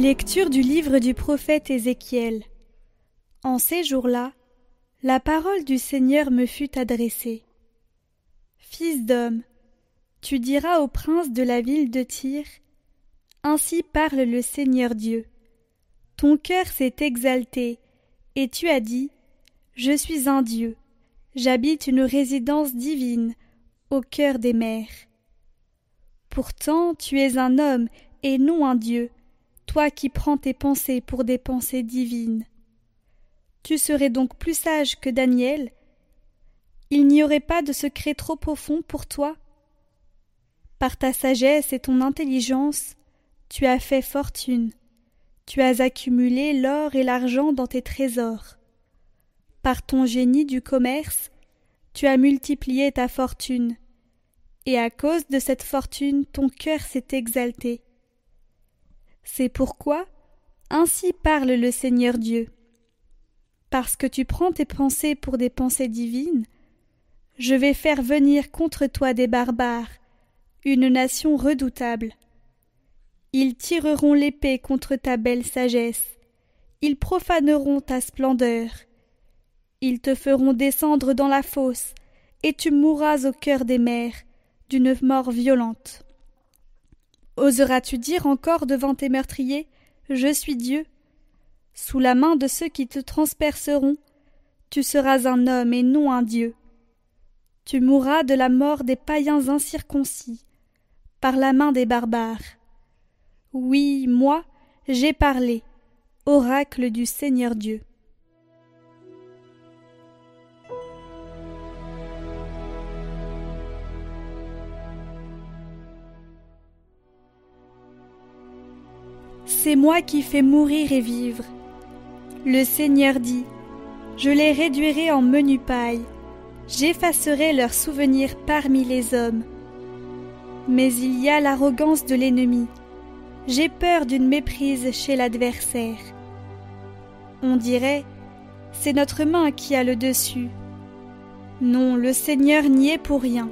Lecture du livre du prophète Ézéchiel. En ces jours-là, la parole du Seigneur me fut adressée. Fils d'homme, tu diras au prince de la ville de Tyr Ainsi parle le Seigneur Dieu. Ton cœur s'est exalté, et tu as dit Je suis un Dieu, j'habite une résidence divine, au cœur des mers. Pourtant tu es un homme et non un Dieu, toi qui prends tes pensées pour des pensées divines. Tu serais donc plus sage que Daniel Il n'y aurait pas de secret trop profond pour toi Par ta sagesse et ton intelligence, tu as fait fortune, tu as accumulé l'or et l'argent dans tes trésors. Par ton génie du commerce, tu as multiplié ta fortune, et à cause de cette fortune ton cœur s'est exalté. C'est pourquoi ainsi parle le Seigneur Dieu. Parce que tu prends tes pensées pour des pensées divines, je vais faire venir contre toi des barbares, une nation redoutable. Ils tireront l'épée contre ta belle sagesse, ils profaneront ta splendeur, ils te feront descendre dans la fosse, et tu mourras au cœur des mers, d'une mort violente. Oseras-tu dire encore devant tes meurtriers Je suis Dieu Sous la main de ceux qui te transperceront, tu seras un homme et non un Dieu. Tu mourras de la mort des païens incirconcis, par la main des barbares. Oui, moi, j'ai parlé, oracle du Seigneur Dieu. C'est moi qui fais mourir et vivre. Le Seigneur dit Je les réduirai en menu paille, j'effacerai leurs souvenirs parmi les hommes. Mais il y a l'arrogance de l'ennemi. J'ai peur d'une méprise chez l'adversaire. On dirait C'est notre main qui a le dessus. Non, le Seigneur n'y est pour rien.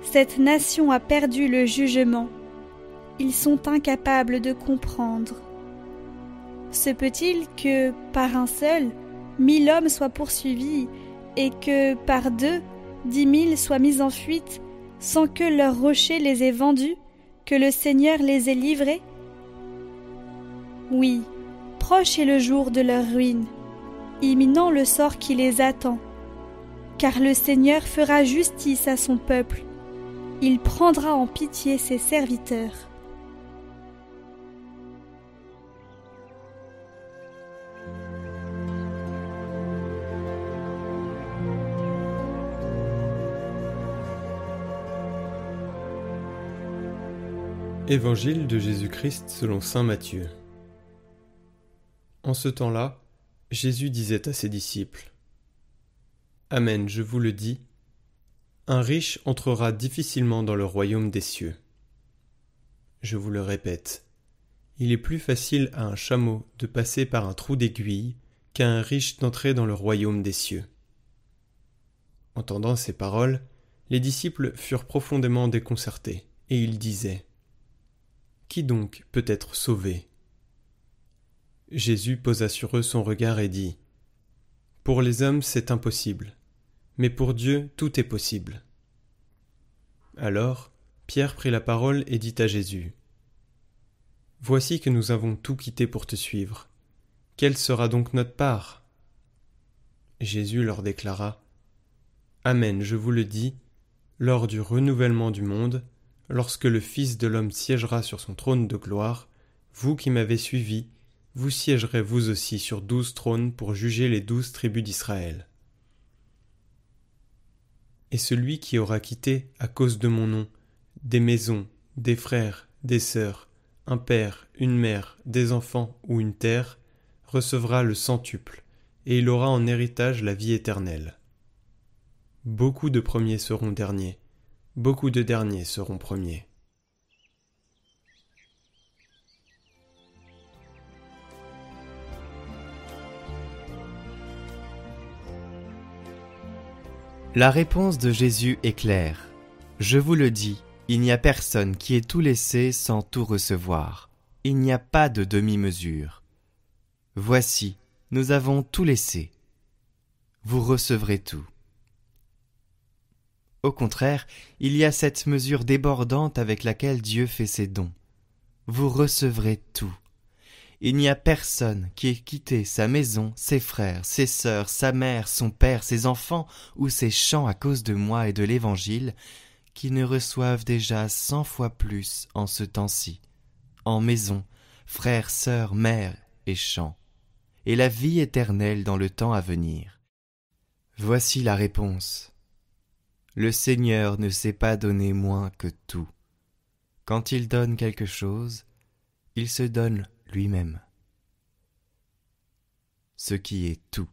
Cette nation a perdu le jugement ils sont incapables de comprendre. Se peut-il que, par un seul, mille hommes soient poursuivis, et que, par deux, dix mille soient mis en fuite, sans que leur rocher les ait vendus, que le Seigneur les ait livrés? Oui, proche est le jour de leur ruine, imminent le sort qui les attend, car le Seigneur fera justice à son peuple, il prendra en pitié ses serviteurs. Évangile de Jésus-Christ selon Saint Matthieu. En ce temps-là, Jésus disait à ses disciples Amen, je vous le dis, un riche entrera difficilement dans le royaume des cieux. Je vous le répète, il est plus facile à un chameau de passer par un trou d'aiguille qu'à un riche d'entrer dans le royaume des cieux. Entendant ces paroles, les disciples furent profondément déconcertés, et ils disaient qui donc peut être sauvé? Jésus posa sur eux son regard et dit Pour les hommes c'est impossible, mais pour Dieu tout est possible. Alors Pierre prit la parole et dit à Jésus Voici que nous avons tout quitté pour te suivre. Quelle sera donc notre part? Jésus leur déclara Amen, je vous le dis, lors du renouvellement du monde, lorsque le Fils de l'homme siégera sur son trône de gloire, vous qui m'avez suivi, vous siégerez vous aussi sur douze trônes pour juger les douze tribus d'Israël. Et celui qui aura quitté, à cause de mon nom, des maisons, des frères, des sœurs, un père, une mère, des enfants ou une terre, recevra le centuple, et il aura en héritage la vie éternelle. Beaucoup de premiers seront derniers, beaucoup de derniers seront premiers. La réponse de Jésus est claire. Je vous le dis, il n'y a personne qui ait tout laissé sans tout recevoir. il n'y a pas de demi-mesure. Voici, nous avons tout laissé. Vous recevrez tout. Au contraire, il y a cette mesure débordante avec laquelle Dieu fait ses dons. Vous recevrez tout. Il n'y a personne qui ait quitté sa maison, ses frères, ses sœurs, sa mère, son père, ses enfants ou ses champs à cause de moi et de l'Évangile, qui ne reçoivent déjà cent fois plus en ce temps-ci, en maison, frères, sœurs, mères et champs, et la vie éternelle dans le temps à venir. Voici la réponse. Le Seigneur ne s'est pas donné moins que tout. Quand il donne quelque chose, il se donne lui-même. Ce qui est tout.